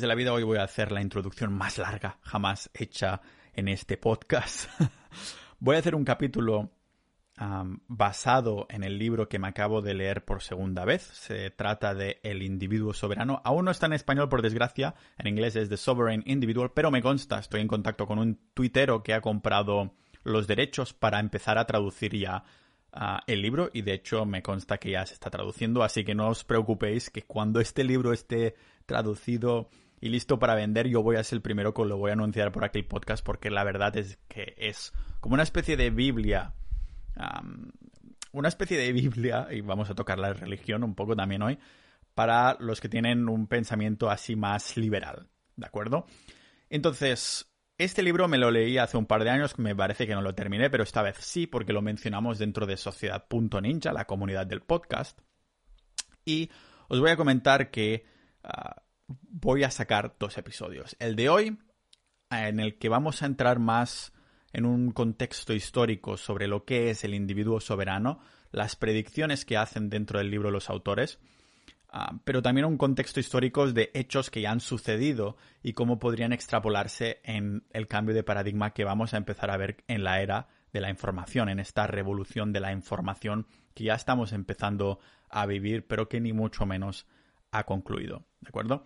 De la vida, hoy voy a hacer la introducción más larga jamás hecha en este podcast. voy a hacer un capítulo basado en el libro que me acabo de leer por segunda vez. Se trata de El individuo soberano. Aún no está en español, por desgracia. En inglés es The Sovereign Individual, pero me consta, estoy en contacto con un tuitero que ha comprado los derechos para empezar a traducir ya el libro y de hecho me consta que ya se está traduciendo, así que no os preocupéis que cuando este libro esté traducido y listo para vender, yo voy a ser el primero que lo voy a anunciar por aquí el podcast porque la verdad es que es como una especie de Biblia. una especie de Biblia, y vamos a tocar la religión un poco también hoy, para los que tienen un pensamiento así más liberal, ¿de acuerdo? Entonces, este libro me lo leí hace un par de años, me parece que no lo terminé, pero esta vez sí, porque lo mencionamos dentro de Sociedad.ninja, la comunidad del podcast. Y os voy a comentar que ah, voy a sacar dos episodios. El de hoy, en el que vamos a entrar más en un contexto histórico sobre lo que es el individuo soberano, las predicciones que hacen dentro del libro los autores, Ah, pero también un contexto histórico de hechos que ya han sucedido y cómo podrían extrapolarse en el cambio de paradigma que vamos a empezar a ver en la era de la información, en esta revolución de la información que ya estamos empezando a vivir, pero que ni mucho menos ha concluido. ¿De acuerdo?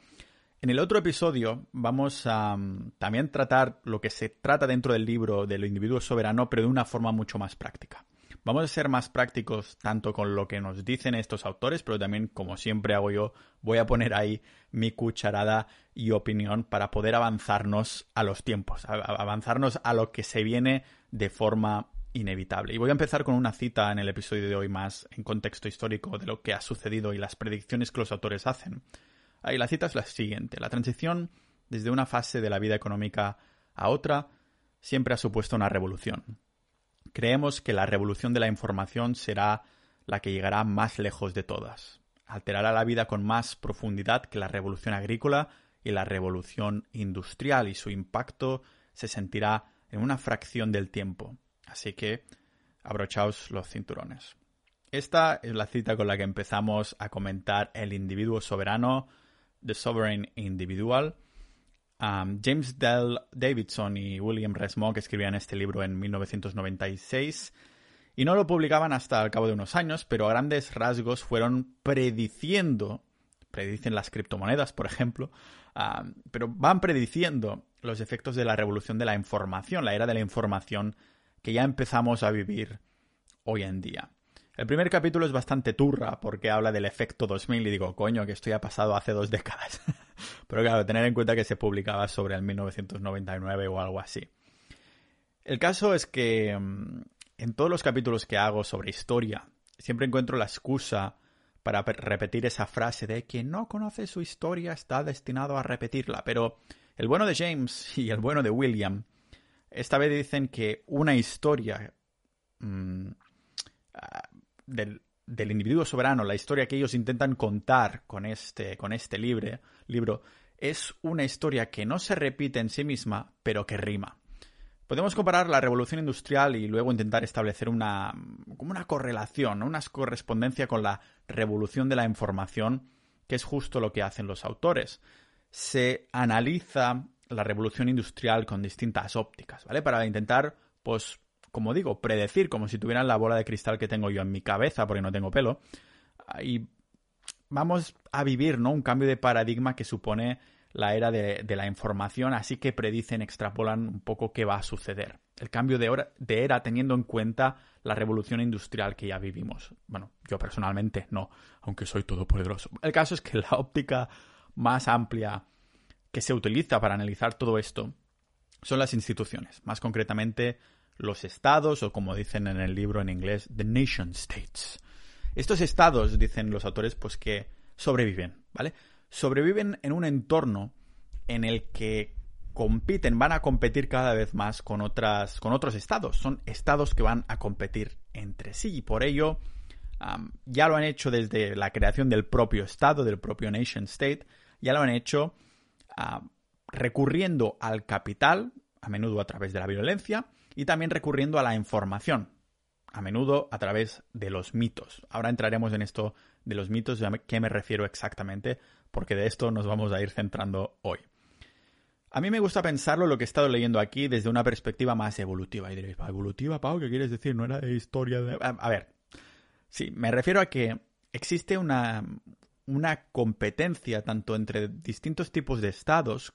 En el otro episodio vamos a mm, también tratar lo que se trata dentro del libro del individuo soberano, pero de una forma mucho más práctica. Vamos a ser más prácticos tanto con lo que nos dicen estos autores, pero también, como siempre hago yo, voy a poner ahí mi cucharada y opinión para poder avanzarnos a los tiempos, avanzarnos a lo que se viene de forma inevitable. Y voy a empezar con una cita en el episodio de hoy más en contexto histórico de lo que ha sucedido y las predicciones que los autores hacen. Ahí la cita es la siguiente. La transición desde una fase de la vida económica a otra siempre ha supuesto una revolución. Creemos que la revolución de la información será la que llegará más lejos de todas. Alterará la vida con más profundidad que la revolución agrícola y la revolución industrial y su impacto se sentirá en una fracción del tiempo. Así que abrochaos los cinturones. Esta es la cita con la que empezamos a comentar el individuo soberano, The Sovereign Individual, James Dell Davidson y William Resmog escribían este libro en 1996 y no lo publicaban hasta el cabo de unos años, pero a grandes rasgos fueron prediciendo, predicen las criptomonedas, por ejemplo, pero van prediciendo los efectos de la revolución de la información, la era de la información que ya empezamos a vivir hoy en día. El primer capítulo es bastante turra porque habla del efecto 2000 y digo, coño, que esto ya ha pasado hace dos décadas. Pero claro, tener en cuenta que se publicaba sobre el 1999 o algo así. El caso es que mm, en todos los capítulos que hago sobre historia, siempre encuentro la excusa para repetir esa frase de quien no conoce su historia está destinado a repetirla. Pero el bueno de James y el bueno de William, esta vez dicen que una historia mm, del, individuo soberano, la historia que ellos intentan contar con este, con este libro, es una historia que no se repite en sí misma, pero que rima. Podemos comparar la revolución industrial y luego intentar establecer una, como una correlación, una correspondencia con la revolución de la información, que es justo lo que hacen los autores. Se analiza la revolución industrial con distintas ópticas, ¿vale? Para intentar, pues, como digo, predecir, como si tuvieran la bola de cristal que tengo yo en mi cabeza, porque no tengo pelo. Y vamos a vivir, ¿no? Un cambio de paradigma que supone la era de, la información, así que predicen, extrapolan un poco qué va a suceder. El cambio de, de, era teniendo en cuenta la revolución industrial que ya vivimos. Bueno, yo personalmente no, aunque soy todopoderoso. El caso es que la óptica más amplia que se utiliza para analizar todo esto son las instituciones, más concretamente los estados o como dicen en el libro en inglés, the nation states. Estos estados, dicen los autores, pues que sobreviven, ¿vale? Sobreviven en un entorno en el que compiten, van a competir cada vez más con otras, con otros estados. Son estados que van a competir entre sí y por ello ya lo han hecho desde la creación del propio estado, del propio nation state, ya lo han hecho recurriendo al capital, a menudo a través de la violencia, y también recurriendo a la información, a menudo a través de los mitos. Ahora entraremos en esto de los mitos, a qué me refiero exactamente, porque de esto nos vamos a ir centrando hoy. A mí me gusta pensarlo lo que he estado leyendo aquí desde una perspectiva más evolutiva. Y diréis, ¿evolutiva, Pau? ¿Qué quieres decir? No era historia de... A, ver, sí, me refiero a que existe una, una competencia tanto entre distintos tipos de estados,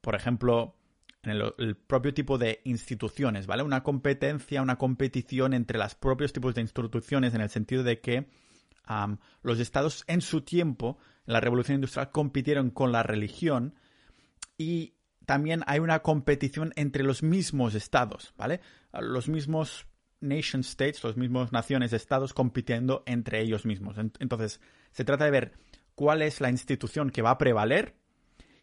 por ejemplo, en el, propio tipo de instituciones, ¿vale? Una competencia, una competición entre los propios tipos de instituciones en el sentido de que los estados en su tiempo, en la revolución industrial, compitieron con la religión y también hay una competición entre los mismos estados, ¿vale? Los mismos nation states, los mismos naciones, estados compitiendo entre ellos mismos. Entonces, se trata de ver cuál es la institución que va a prevaler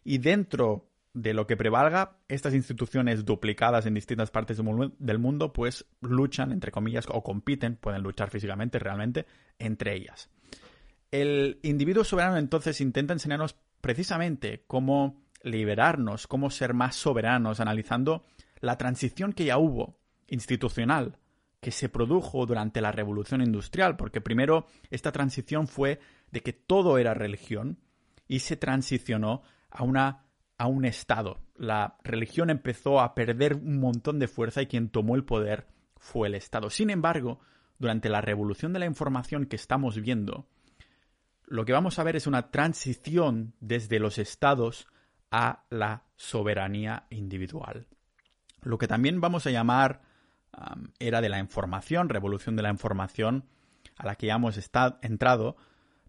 y dentro de lo que prevalga, estas instituciones duplicadas en distintas partes del mundo, pues luchan, entre comillas, o compiten, pueden luchar físicamente, realmente, entre ellas. El individuo soberano entonces intenta enseñarnos precisamente cómo liberarnos, cómo ser más soberanos, analizando la transición que ya hubo institucional que se produjo durante la revolución industrial, porque primero esta transición fue de que todo era religión y se transicionó a una a un estado. La religión empezó a perder un montón de fuerza y quien tomó el poder fue el Estado. Sin embargo, durante la revolución de la información que estamos viendo, lo que vamos a ver es una transición desde los estados a la soberanía individual. Lo que también vamos a llamar era de la información, revolución de la información, a la que ya hemos entrado,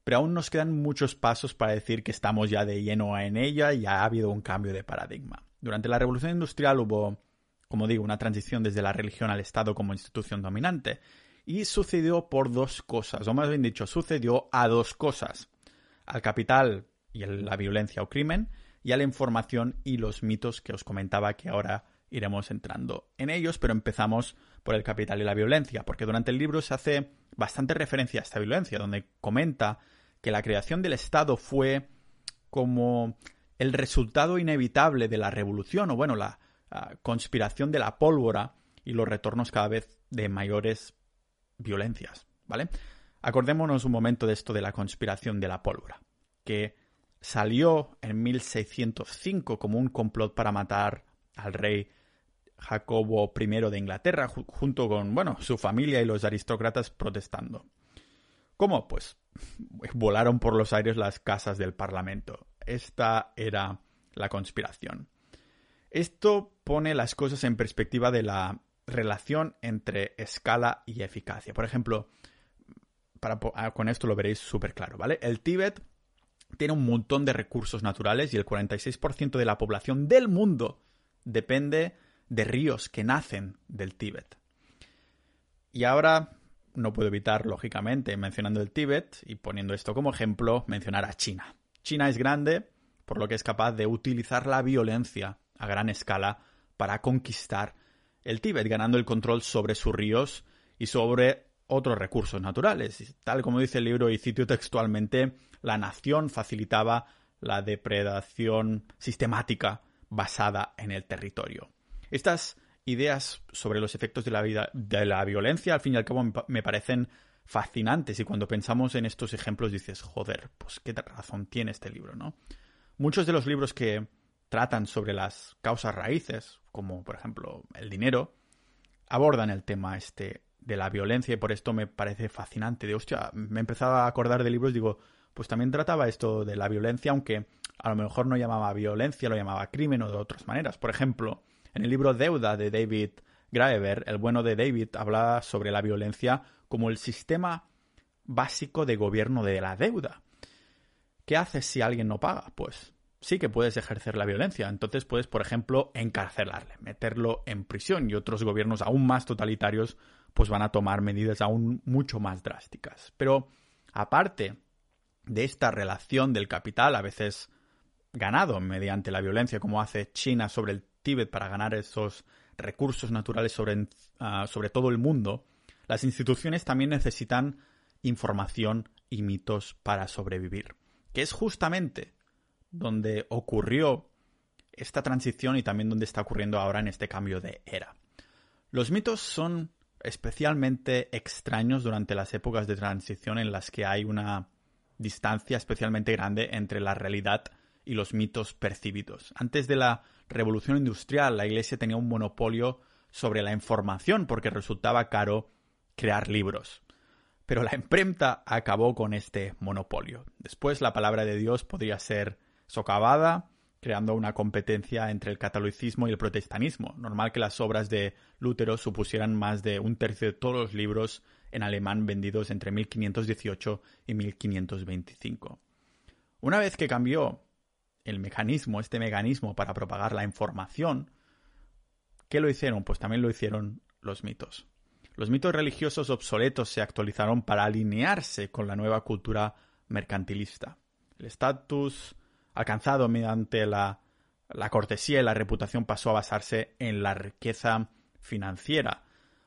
pero aún nos quedan muchos pasos para decir que estamos ya de lleno en ella y ha habido un cambio de paradigma. Durante la revolución industrial hubo, como digo, una transición desde la religión al Estado como institución dominante, y sucedió por dos cosas, o más bien dicho, sucedió a dos cosas, al capital y la violencia o crimen, y a la información y los mitos que os comentaba que ahora iremos entrando en ellos, pero empezamos por el capital y la violencia, porque durante el libro se hace bastante referencia a esta violencia, donde comenta que la creación del Estado fue como el resultado inevitable de la revolución, o bueno, la conspiración de la pólvora y los retornos cada vez de mayores violencias, ¿vale? Acordémonos un momento de esto de la conspiración de la pólvora, que salió en 1605 como un complot para matar al rey Jacobo I de Inglaterra, junto con, bueno, su familia y los aristócratas protestando. ¿Cómo? Pues volaron por los aires las casas del Parlamento. Esta era la conspiración. Esto pone las cosas en perspectiva de la relación entre escala y eficacia. Por ejemplo, ah, con esto lo veréis súper claro, ¿vale? El Tíbet tiene un montón de recursos naturales y el 46% de la población del mundo depende de ríos que nacen del Tíbet. Y ahora no puedo evitar, lógicamente, mencionando el Tíbet y poniendo esto como ejemplo, mencionar a China. China es grande, por lo que es capaz de utilizar la violencia a gran escala para conquistar el Tíbet, ganando el control sobre sus ríos y sobre otros recursos naturales. Tal como dice el libro y cito textualmente, la nación facilitaba la depredación sistemática basada en el territorio. Estas ideas sobre los efectos de la, vida, de la violencia, al fin y al cabo, me parecen fascinantes y cuando pensamos en estos ejemplos dices, joder, pues qué razón tiene este libro, ¿no? Muchos de los libros que tratan sobre las causas raíces, como por ejemplo el dinero, abordan el tema este de la violencia y por esto me parece fascinante. De hostia, me empezaba a acordar de libros, digo, pues también trataba esto de la violencia, aunque a lo mejor no llamaba violencia, lo llamaba crimen o de otras maneras. Por ejemplo, en el libro Deuda de David Graeber, el bueno de David habla sobre la violencia como el sistema básico de gobierno de la deuda. ¿Qué haces si alguien no paga? Pues sí que puedes ejercer la violencia. Entonces puedes, por ejemplo, encarcelarle, meterlo en prisión y otros gobiernos aún más totalitarios pues van a tomar medidas aún mucho más drásticas. Pero aparte de esta relación del capital, a veces ganado mediante la violencia, como hace China sobre el Para ganar esos recursos naturales sobre, ah, sobre todo el mundo, las instituciones también necesitan información y mitos para sobrevivir, que es justamente donde ocurrió esta transición y también donde está ocurriendo ahora en este cambio de era. Los mitos son especialmente extraños durante las épocas de transición en las que hay una distancia especialmente grande entre la realidad y los mitos percibidos. Antes de la revolución industrial, la Iglesia tenía un monopolio sobre la información porque resultaba caro crear libros. Pero la imprenta acabó con este monopolio. Después la palabra de Dios podría ser socavada, creando una competencia entre el catolicismo y el protestantismo. Normal que las obras de Lutero supusieran más de un tercio de todos los libros en alemán vendidos entre 1518 y 1525. Una vez que cambió el mecanismo, este mecanismo para propagar la información, ¿qué lo hicieron? Pues también lo hicieron los mitos. Los mitos religiosos obsoletos se actualizaron para alinearse con la nueva cultura mercantilista. El estatus alcanzado mediante la, la cortesía y la reputación pasó a basarse en la riqueza financiera.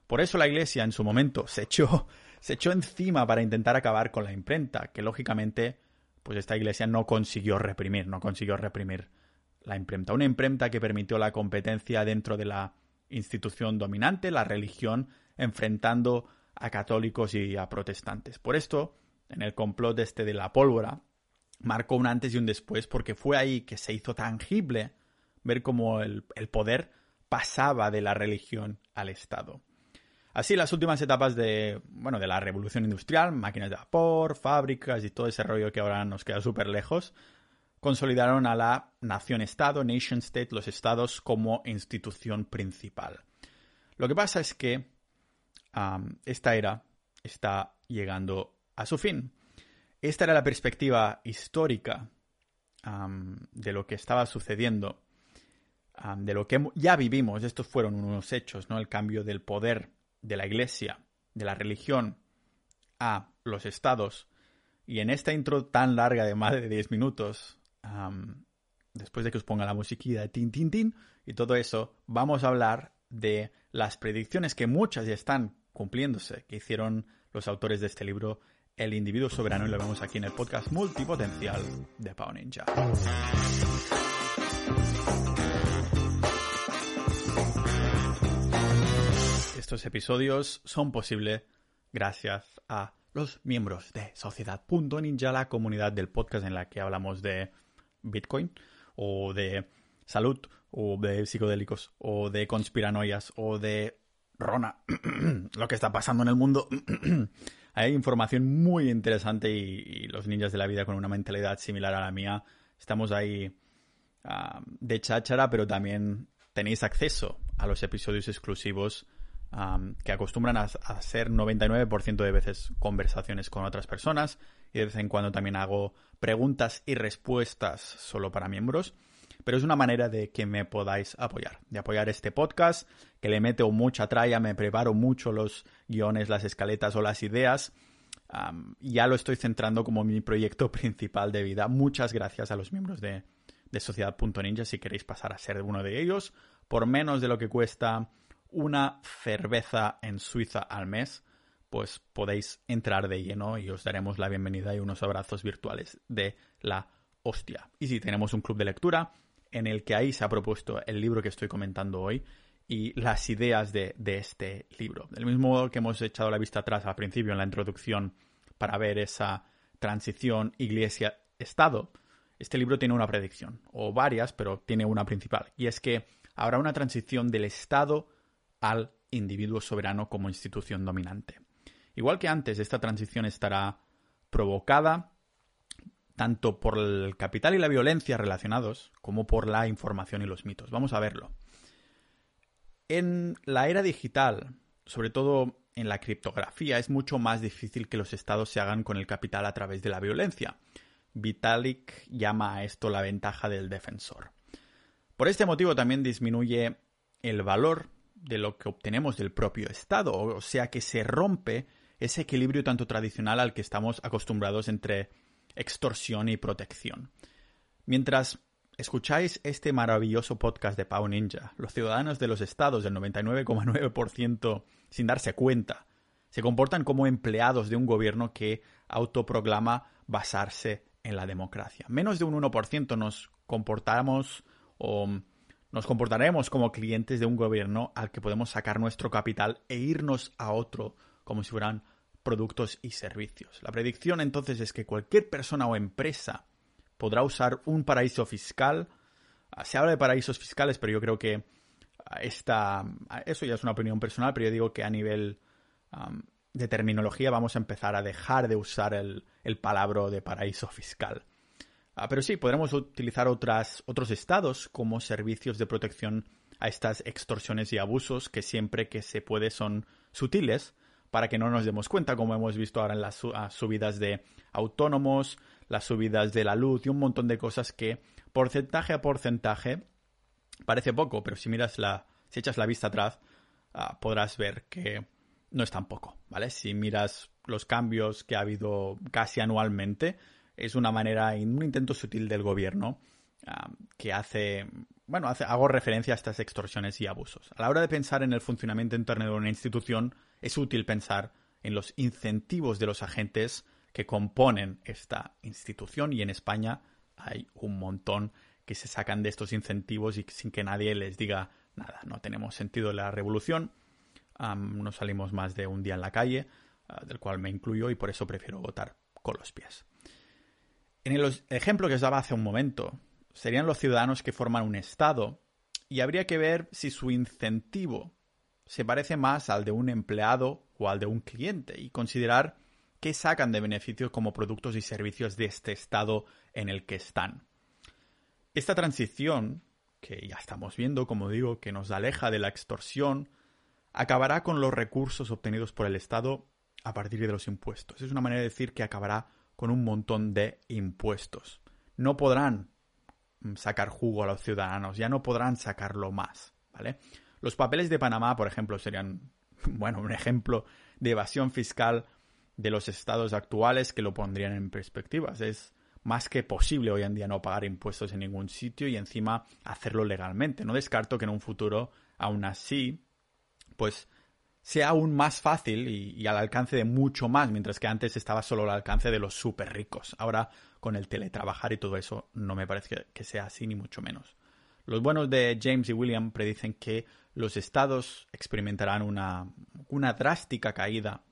Por eso la Iglesia en su momento se echó, se echó encima para intentar acabar con la imprenta, que lógicamente pues esta Iglesia no consiguió reprimir, no consiguió reprimir la imprenta. Una imprenta que permitió la competencia dentro de la institución dominante, la religión, enfrentando a católicos y a protestantes. Por esto, en el complot este de la pólvora, marcó un antes y un después, porque fue ahí que se hizo tangible ver cómo el, el poder pasaba de la religión al Estado. Así, las últimas etapas de, bueno, de la revolución industrial, máquinas de vapor, fábricas y todo ese rollo que ahora nos queda súper lejos, consolidaron a la nación-estado, nation-state, los estados como institución principal. Lo que pasa es que esta era está llegando a su fin. Esta era la perspectiva histórica de lo que estaba sucediendo, de lo que ya vivimos. Estos fueron unos hechos, ¿no? El cambio del poder de la Iglesia, de la religión, a los estados. Y en esta intro tan larga de más de 10 minutos, después de que os ponga la musiquilla de tin, tin, tin y todo eso, vamos a hablar de las predicciones que muchas ya están cumpliéndose, que hicieron los autores de este libro, El individuo soberano, y lo vemos aquí en el podcast multipotencial de Pau Ninja. Estos episodios son posibles gracias a los miembros de Sociedad.ninja, la comunidad del podcast en la que hablamos de Bitcoin o de salud o de psicodélicos o de conspiranoias o de Rona, lo que está pasando en el mundo. Hay información muy interesante y, los ninjas de la vida con una mentalidad similar a la mía. Estamos ahí ah, de cháchara, pero también tenéis acceso a los episodios exclusivos que acostumbran a, a ser 99% de veces conversaciones con otras personas y de vez en cuando también hago preguntas y respuestas solo para miembros pero es una manera de que me podáis apoyar, de apoyar este podcast, que le meto mucha tralla, me preparo mucho los guiones, las escaletas o las ideas. ya lo estoy centrando como mi proyecto principal de vida. Muchas gracias a los miembros de, de Sociedad.ninja si queréis pasar a ser uno de ellos. Por menos de lo que cuesta una cerveza en Suiza al mes, pues podéis entrar de lleno y os daremos la bienvenida y unos abrazos virtuales de la hostia. Y si tenemos un club de lectura, en el que ahí se ha propuesto el libro que estoy comentando hoy y las ideas de, este libro. Del mismo modo que hemos echado la vista atrás al principio en la introducción para ver esa transición iglesia-estado, este libro tiene una predicción, o varias, pero tiene una principal, y es que habrá una transición del Estado al individuo soberano como institución dominante. Igual que antes, esta transición estará provocada tanto por el capital y la violencia relacionados como por la información y los mitos. Vamos a verlo. En la era digital, sobre todo en la criptografía, es mucho más difícil que los estados se hagan con el capital a través de la violencia. Vitalik llama a esto la ventaja del defensor. Por este motivo también disminuye el valor de lo que obtenemos del propio Estado, o sea que se rompe ese equilibrio tanto tradicional al que estamos acostumbrados entre extorsión y protección. Mientras escucháis este maravilloso podcast de Pau Ninja, los ciudadanos de los estados del 99,9% sin darse cuenta se comportan como empleados de un gobierno que autoproclama basarse en la democracia. Menos de un 1% nos comportamos o nos comportaremos como clientes de un gobierno al que podemos sacar nuestro capital e irnos a otro como si fueran productos y servicios. La predicción entonces es que cualquier persona o empresa podrá usar un paraíso fiscal. Ah, se habla de paraísos fiscales, pero yo creo que ah, esta, ah, eso ya es una opinión personal, pero yo digo que a nivel de terminología vamos a empezar a dejar de usar el, el palabra de paraíso fiscal. Pero sí, podremos utilizar otros estados como servicios de protección a estas extorsiones y abusos que siempre que se puede son sutiles para que no nos demos cuenta, como hemos visto ahora en las subidas de autónomos, las subidas de la luz y un montón de cosas que porcentaje a porcentaje parece poco, pero si miras la, si echas la vista atrás, ah, podrás ver que no es tan poco, ¿vale? Si miras los cambios que ha habido casi anualmente, es una manera, un intento sutil del gobierno ah, que hace, bueno, hace, hago referencia a estas extorsiones y abusos. A la hora de pensar en el funcionamiento interno de una institución, es útil pensar en los incentivos de los agentes que componen esta institución y en España hay un montón que se sacan de estos incentivos y sin que nadie les diga nada. No tenemos sentido la revolución, no salimos más de un día en la calle, ah, del cual me incluyo y por eso prefiero votar con los pies. En el ejemplo que os daba hace un momento, serían los ciudadanos que forman un Estado y habría que ver si su incentivo se parece más al de un empleado o al de un cliente y considerar qué sacan de beneficios como productos y servicios de este estado en el que están. Esta transición, que ya estamos viendo, como digo, que nos aleja de la extorsión, acabará con los recursos obtenidos por el Estado a partir de los impuestos. Es una manera de decir que acabará con un montón de impuestos. No podrán sacar jugo a los ciudadanos, ya no podrán sacarlo más, ¿vale? Los papeles de Panamá, por ejemplo, serían, bueno, un ejemplo de evasión fiscal de los estados actuales que lo pondrían en perspectivas. Es más que posible hoy en día no pagar impuestos en ningún sitio y encima hacerlo legalmente. No descarto que en un futuro, aún así, pues sea aún más fácil y, al alcance de mucho más, mientras que antes estaba solo al alcance de los súper ricos. Ahora, con el teletrabajar y todo eso, no me parece que sea así, ni mucho menos. Los buenos de James y William predicen que los estados experimentarán una, una drástica caída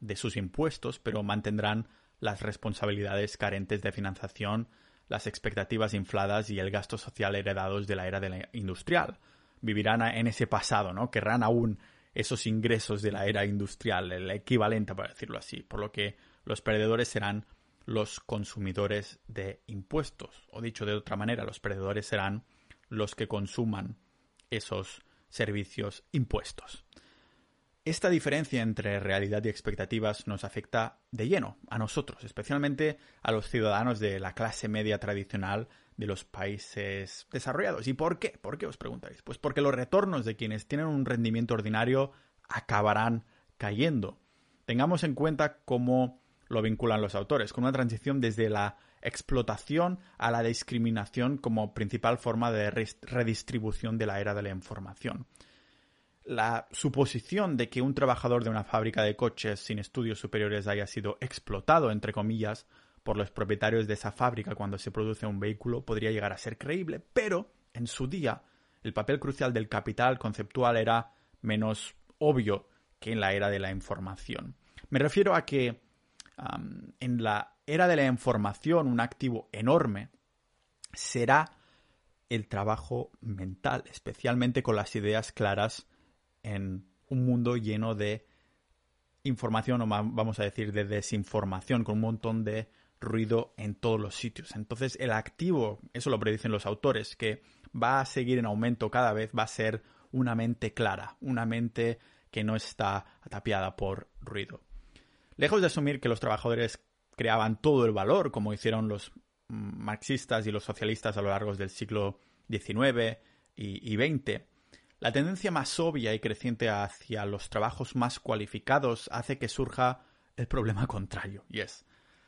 de sus impuestos, pero mantendrán las responsabilidades carentes de financiación, las expectativas infladas y el gasto social heredados de la era de la industrial. Vivirán en ese pasado, ¿no? Querrán aún esos ingresos de la era industrial, el equivalente, para decirlo así, por lo que los perdedores serán los consumidores de impuestos. O dicho de otra manera, los perdedores serán los que consuman esos servicios impuestos. Esta diferencia entre realidad y expectativas nos afecta de lleno a nosotros, especialmente a los ciudadanos de la clase media tradicional de los países desarrollados. ¿Y por qué? ¿Por qué os preguntáis? Pues porque los retornos de quienes tienen un rendimiento ordinario acabarán cayendo. Tengamos en cuenta cómo lo vinculan los autores, con una transición desde la explotación a la discriminación como principal forma de redistribución de la era de la información. La suposición de que un trabajador de una fábrica de coches sin estudios superiores haya sido explotado, entre comillas, por los propietarios de esa fábrica cuando se produce un vehículo podría llegar a ser creíble, pero en su día el papel crucial del capital conceptual era menos obvio que en la era de la información. Me refiero a que en la era de la información, un activo enorme, será el trabajo mental, especialmente con las ideas claras en un mundo lleno de información, o vamos a decir de desinformación, con un montón de ruido en todos los sitios. Entonces el activo, eso lo predicen los autores, que va a seguir en aumento cada vez, va a ser una mente clara, una mente que no está atapiada por ruido. Lejos de asumir que los trabajadores creaban todo el valor, como hicieron los marxistas y los socialistas a lo largo del siglo XIX y, XX, la tendencia más obvia y creciente hacia los trabajos más cualificados hace que surja el problema contrario, y es,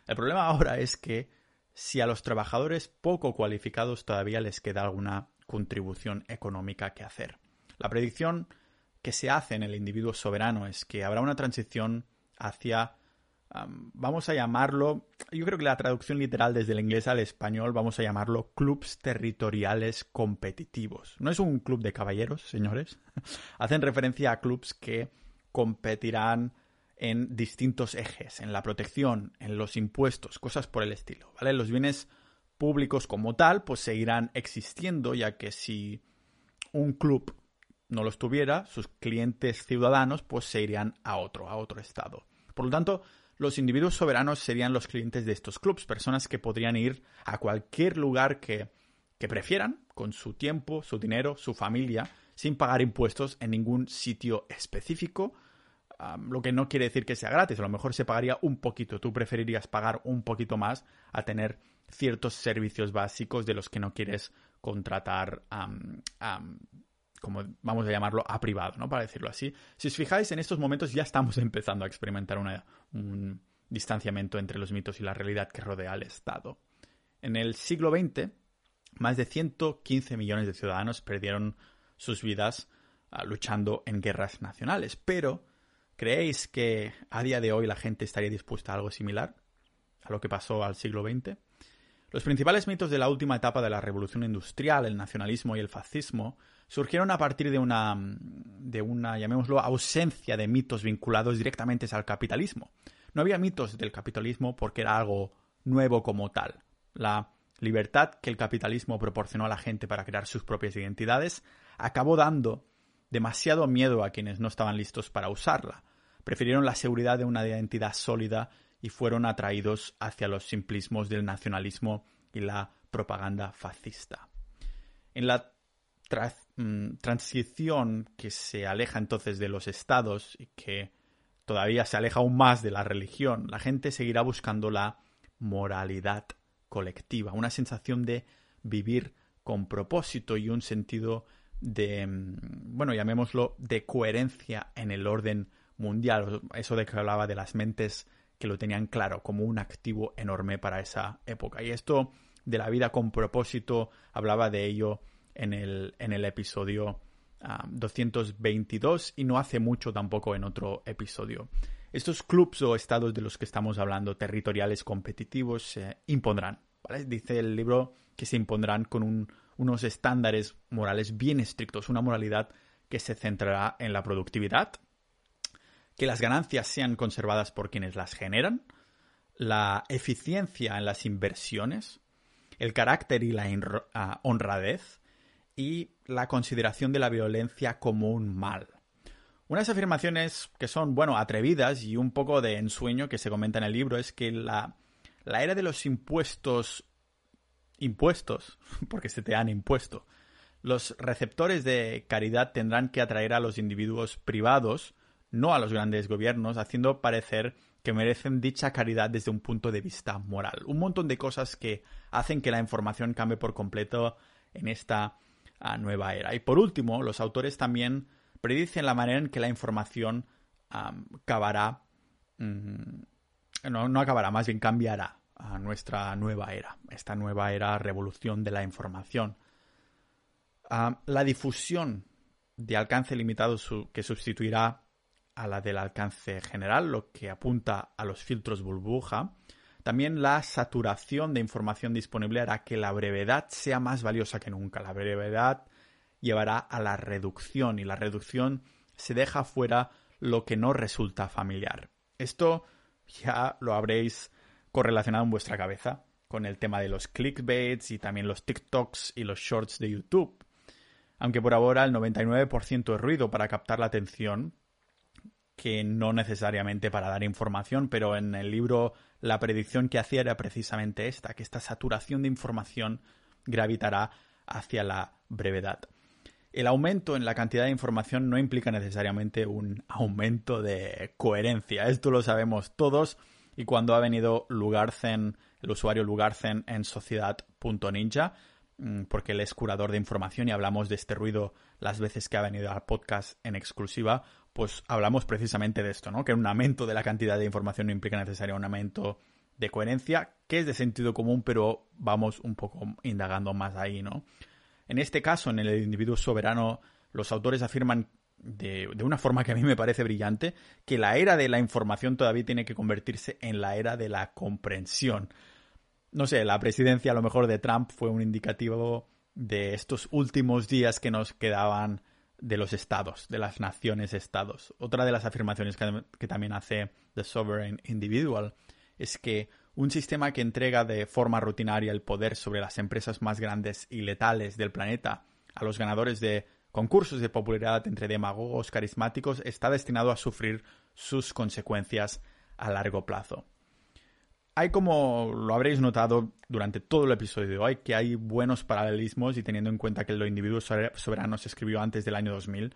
el problema ahora es que si a los trabajadores poco cualificados todavía les queda alguna contribución económica que hacer. La predicción que se hace en el individuo soberano es que habrá una transición hacia vamos a llamarlo, yo creo que la traducción literal desde el inglés al español, vamos a llamarlo clubs territoriales competitivos. No es un club de caballeros, señores. Hacen referencia a clubs que competirán en distintos ejes, en la protección, en los impuestos, cosas por el estilo, ¿vale? Los bienes públicos como tal, pues seguirán existiendo, ya que si un club no los tuviera, sus clientes ciudadanos pues se irían a otro, a otro estado. Por lo tanto, los individuos soberanos serían los clientes de estos clubs, personas que podrían ir a cualquier lugar que, que prefieran, con su tiempo, su dinero, su familia, sin pagar impuestos en ningún sitio específico, lo que no quiere decir que sea gratis, a lo mejor se pagaría un poquito, tú preferirías pagar un poquito más a tener ciertos servicios básicos de los que no quieres contratar, como vamos a llamarlo, a privado, ¿no? Para decirlo así. Si os fijáis, en estos momentos ya estamos empezando a experimentar un distanciamiento entre los mitos y la realidad que rodea al Estado. En el siglo XX, más de 115 millones de ciudadanos perdieron sus vidas ah, luchando en guerras nacionales, pero ¿Creéis que a día de hoy la gente estaría dispuesta a algo similar a lo que pasó al siglo XX? Los principales mitos de la última etapa de la revolución industrial, el nacionalismo y el fascismo, surgieron a partir de una, de una, llamémoslo, ausencia de mitos vinculados directamente al capitalismo. No había mitos del capitalismo porque era algo nuevo como tal. La libertad que el capitalismo proporcionó a la gente para crear sus propias identidades acabó dando demasiado miedo a quienes no estaban listos para usarla. Prefirieron la seguridad de una identidad sólida y fueron atraídos hacia los simplismos del nacionalismo y la propaganda fascista. En la mm, transición que se aleja entonces de los estados y que todavía se aleja aún más de la religión, la gente seguirá buscando la moralidad colectiva, una sensación de vivir con propósito y un sentido de, bueno, llamémoslo, de coherencia en el orden mundial. Eso de que hablaba de las mentes que lo tenían claro como un activo enorme para esa época. Y esto de la vida con propósito, hablaba de ello en el, en el episodio 222 ah, y no hace mucho tampoco en otro episodio. Estos clubs o estados de los que estamos hablando, territoriales competitivos, se impondrán. Dice el libro que se impondrán con un unos estándares morales bien estrictos, una moralidad que se centrará en la productividad, que las ganancias sean conservadas por quienes las generan, la eficiencia en las inversiones, el carácter y la ah, honradez y la consideración de la violencia como un mal. Unas afirmaciones que son, bueno, atrevidas y un poco de ensueño que se comenta en el libro es que la, la era de los impuestos impuestos, porque se te han impuesto. Los receptores de caridad tendrán que atraer a los individuos privados, no a los grandes gobiernos, haciendo parecer que merecen dicha caridad desde un punto de vista moral. Un montón de cosas que hacen que la información cambie por completo en esta ah, nueva era. Y por último, los autores también predicen la manera en que la información acabará, mm, no, no acabará, más bien cambiará a nuestra nueva era, esta nueva era revolución de la información. Ah, la difusión de alcance limitado que sustituirá a la del alcance general, lo que apunta a los filtros burbuja. También la saturación de información disponible hará que la brevedad sea más valiosa que nunca. La brevedad llevará a la reducción y la reducción se deja fuera lo que no resulta familiar. Esto ya lo habréis correlacionado en vuestra cabeza con el tema de los clickbaits y también los TikToks y los shorts de YouTube. Aunque por ahora el 99% es ruido para captar la atención, que no necesariamente para dar información, pero en el libro la predicción que hacía era precisamente esta, que esta saturación de información gravitará hacia la brevedad. El aumento en la cantidad de información no implica necesariamente un aumento de coherencia, esto lo sabemos todos, y cuando ha venido Lugarzen, el usuario Lugarzen en sociedad.ninja, mm, porque él es curador de información y hablamos de este ruido las veces que ha venido al podcast en exclusiva, pues hablamos precisamente de esto, ¿no? Que un aumento de la cantidad de información no implica necesariamente un aumento de coherencia, que es de sentido común, pero vamos un poco indagando más ahí, ¿no? En este caso, en el individuo soberano, los autores afirman de, una forma que a mí me parece brillante, que la era de la información todavía tiene que convertirse en la era de la comprensión. No sé, la presidencia a lo mejor de Trump fue un indicativo de estos últimos días que nos quedaban de los estados, de las naciones estados. Otra de las afirmaciones que, también hace The Sovereign Individual es que un sistema que entrega de forma rutinaria el poder sobre las empresas más grandes y letales del planeta a los ganadores de concursos de popularidad entre demagogos carismáticos está destinado a sufrir sus consecuencias a largo plazo. Hay como lo habréis notado durante todo el episodio de hoy que hay buenos paralelismos y teniendo en cuenta que los individuos soberanos se escribió antes del año 2000,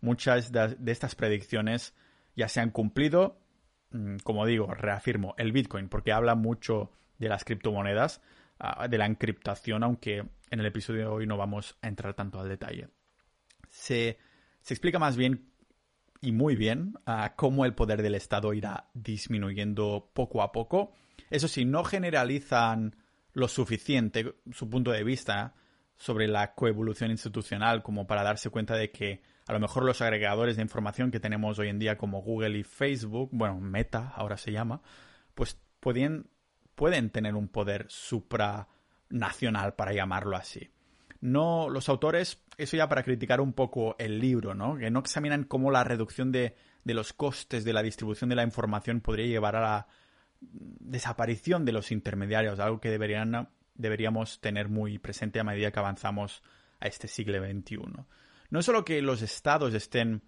muchas de, estas predicciones ya se han cumplido. Mm, como digo, reafirmo, el Bitcoin, porque habla mucho de las criptomonedas, ah, de la encriptación, aunque en el episodio de hoy no vamos a entrar tanto al detalle. Se, explica más bien y muy bien ah, cómo el poder del Estado irá disminuyendo poco a poco eso sí, no generalizan lo suficiente su punto de vista sobre la coevolución institucional como para darse cuenta de que a lo mejor los agregadores de información que tenemos hoy en día como Google y Facebook, bueno, Meta ahora se llama, pues pueden, pueden tener un poder supranacional para llamarlo así. No, los autores, eso ya para criticar un poco el libro, ¿no? Que no examinan cómo la reducción de, de los costes de la distribución de la información podría llevar a la desaparición de los intermediarios, algo que deberían, deberíamos tener muy presente a medida que avanzamos a este siglo XXI. No es solo que los estados estén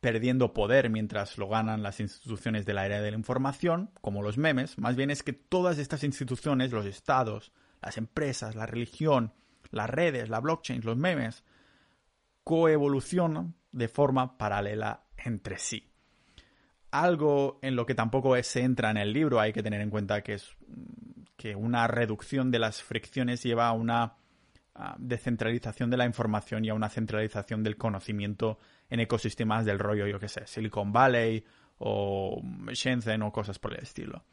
perdiendo poder mientras lo ganan las instituciones de la era de la información, como los memes, más bien es que todas estas instituciones, los estados, las empresas, la religión, las redes, la blockchain, los memes, coevolucionan de forma paralela entre sí algo en lo que tampoco se entra en el libro, hay que tener en cuenta que es que una reducción de las fricciones lleva a una descentralización de la información y a una centralización del conocimiento en ecosistemas del rollo, yo que sé, Silicon Valley o Shenzhen o cosas por el estilo.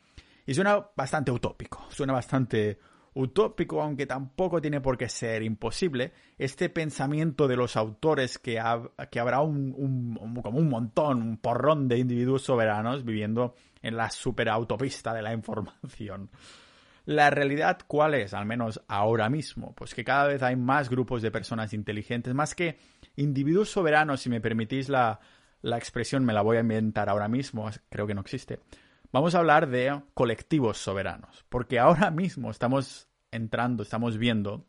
Y suena bastante utópico, suena bastante utópico, aunque tampoco tiene por qué ser imposible, este pensamiento de los autores que, habrá un, como un montón, un porrón de individuos soberanos viviendo en la superautopista de la información. La realidad, ¿cuál es? Al menos ahora mismo. Pues que cada vez hay más grupos de personas inteligentes, más que individuos soberanos, si me permitís la, la expresión, me la voy a inventar ahora mismo, creo que no existe Vamos a hablar de colectivos soberanos, porque ahora mismo estamos entrando, estamos viendo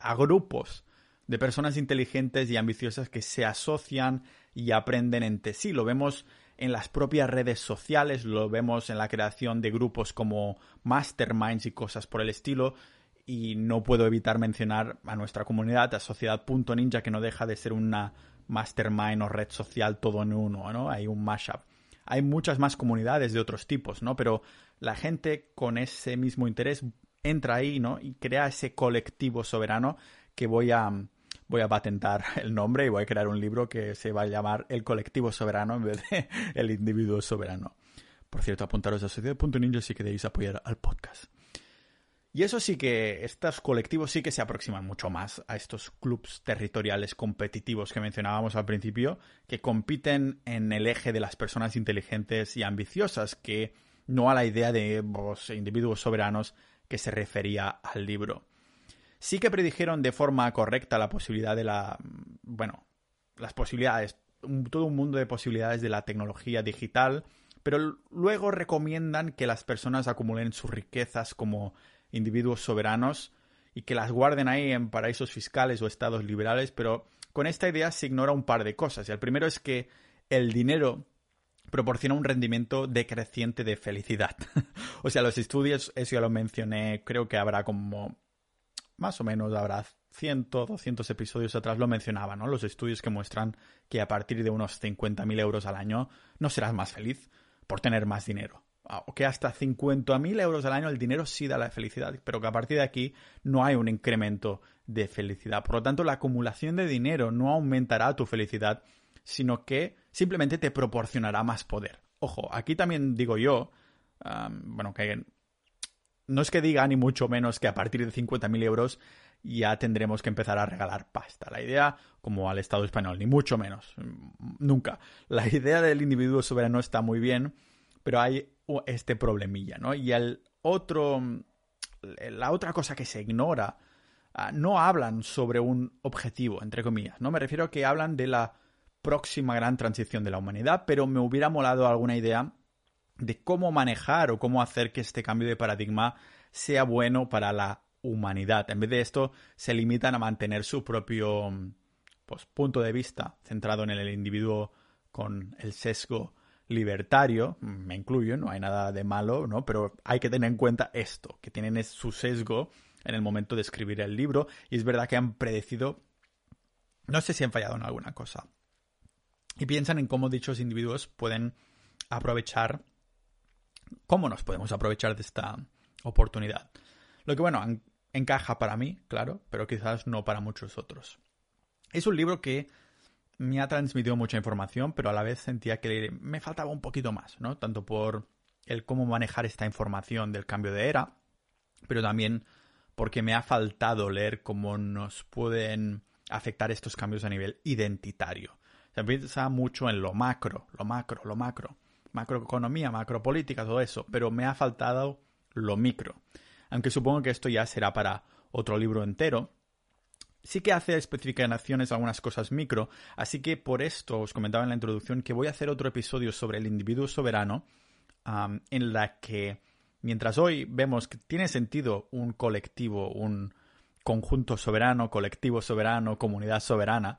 a grupos de personas inteligentes y ambiciosas que se asocian y aprenden entre sí. Lo vemos en las propias redes sociales, lo vemos en la creación de grupos como masterminds y cosas por el estilo. Y no puedo evitar mencionar a nuestra comunidad, a Sociedad.ninja, que no deja de ser una mastermind o red social todo en uno, ¿no? Hay un mashup hay muchas más comunidades de otros tipos, ¿no? Pero la gente con ese mismo interés entra ahí, ¿no? Y crea ese colectivo soberano que voy a, voy a patentar el nombre y voy a crear un libro que se va a llamar El colectivo soberano en vez de El individuo soberano. Por cierto, apuntaros a sociedad.ninja si queréis apoyar al podcast. Y eso sí que estos colectivos sí que se aproximan mucho más a estos clubs territoriales competitivos que mencionábamos al principio, que compiten en el eje de las personas inteligentes y ambiciosas, que no a la idea de los individuos soberanos que se refería al libro. Sí que predijeron de forma correcta la posibilidad de la... bueno, las posibilidades, todo un mundo de posibilidades de la tecnología digital, pero luego recomiendan que las personas acumulen sus riquezas como individuos soberanos y que las guarden ahí en paraísos fiscales o estados liberales, pero con esta idea se ignora un par de cosas. Y el primero es que el dinero proporciona un rendimiento decreciente de felicidad. o sea, los estudios, eso ya lo mencioné, creo que habrá como más o menos habrá 100, 200 episodios atrás lo mencionaba, ¿no? Los estudios que muestran que a partir de unos 50.000 euros al año no serás más feliz por tener más dinero que hasta 50.000 euros al año el dinero sí da la felicidad, pero que a partir de aquí no hay un incremento de felicidad. Por lo tanto, la acumulación de dinero no aumentará tu felicidad, sino que simplemente te proporcionará más poder. Ojo, aquí también digo yo, bueno, que no es que diga ni mucho menos que a partir de 50.000 euros ya tendremos que empezar a regalar pasta. La idea, como al Estado español, ni mucho menos, nunca. La idea del individuo soberano está muy bien, pero hay este problemilla, ¿no? Y el otro, la otra cosa que se ignora ah, no hablan sobre un objetivo, entre comillas, ¿no? Me refiero a que hablan de la próxima gran transición de la humanidad, pero me hubiera molado alguna idea de cómo manejar o cómo hacer que este cambio de paradigma sea bueno para la humanidad. En vez de esto, se limitan a mantener su propio pues, punto de vista centrado en el individuo con el sesgo libertario, me incluyo, no hay nada de malo, ¿no? Pero hay que tener en cuenta esto, que tienen su sesgo en el momento de escribir el libro y es verdad que han predecido, no sé si han fallado en alguna cosa. Y piensan en cómo dichos individuos pueden aprovechar, cómo nos podemos aprovechar de esta oportunidad. Lo que, bueno, encaja para mí, claro, pero quizás no para muchos otros. Es un libro que me ha transmitido mucha información, pero a la vez sentía que me faltaba un poquito más, ¿no? Tanto por el cómo manejar esta información del cambio de era, pero también porque me ha faltado leer cómo nos pueden afectar estos cambios a nivel identitario. Se piensa mucho en lo macro, lo macro, lo macro, macroeconomía, macropolítica, todo eso, pero me ha faltado lo micro. Aunque supongo que esto ya será para otro libro entero, sí que hace especificaciones algunas cosas micro, así que por esto os comentaba en la introducción que voy a hacer otro episodio sobre el individuo soberano, en la que mientras hoy vemos que tiene sentido un colectivo, un conjunto soberano, colectivo soberano, comunidad soberana,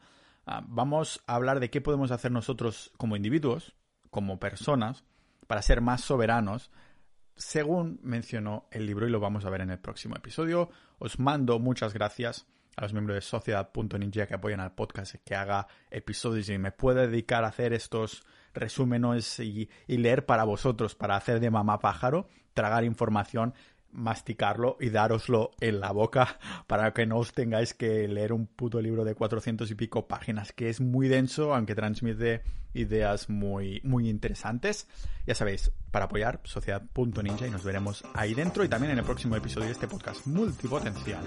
vamos a hablar de qué podemos hacer nosotros como individuos, como personas, para ser más soberanos, según mencionó el libro y lo vamos a ver en el próximo episodio. Os mando muchas gracias a los miembros de Sociedad.ninja que apoyan al podcast, que haga episodios y me pueda dedicar a hacer estos resúmenes y, y leer para vosotros, para hacer de mamá pájaro, tragar información masticarlo y daroslo en la boca para que no os tengáis que leer un puto libro de 400 y pico páginas que es muy denso aunque transmite ideas muy muy interesantes. Ya sabéis para apoyar sociedad.ninja y nos veremos ahí dentro y también en el próximo episodio de este podcast multipotencial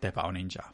de Pau Ninja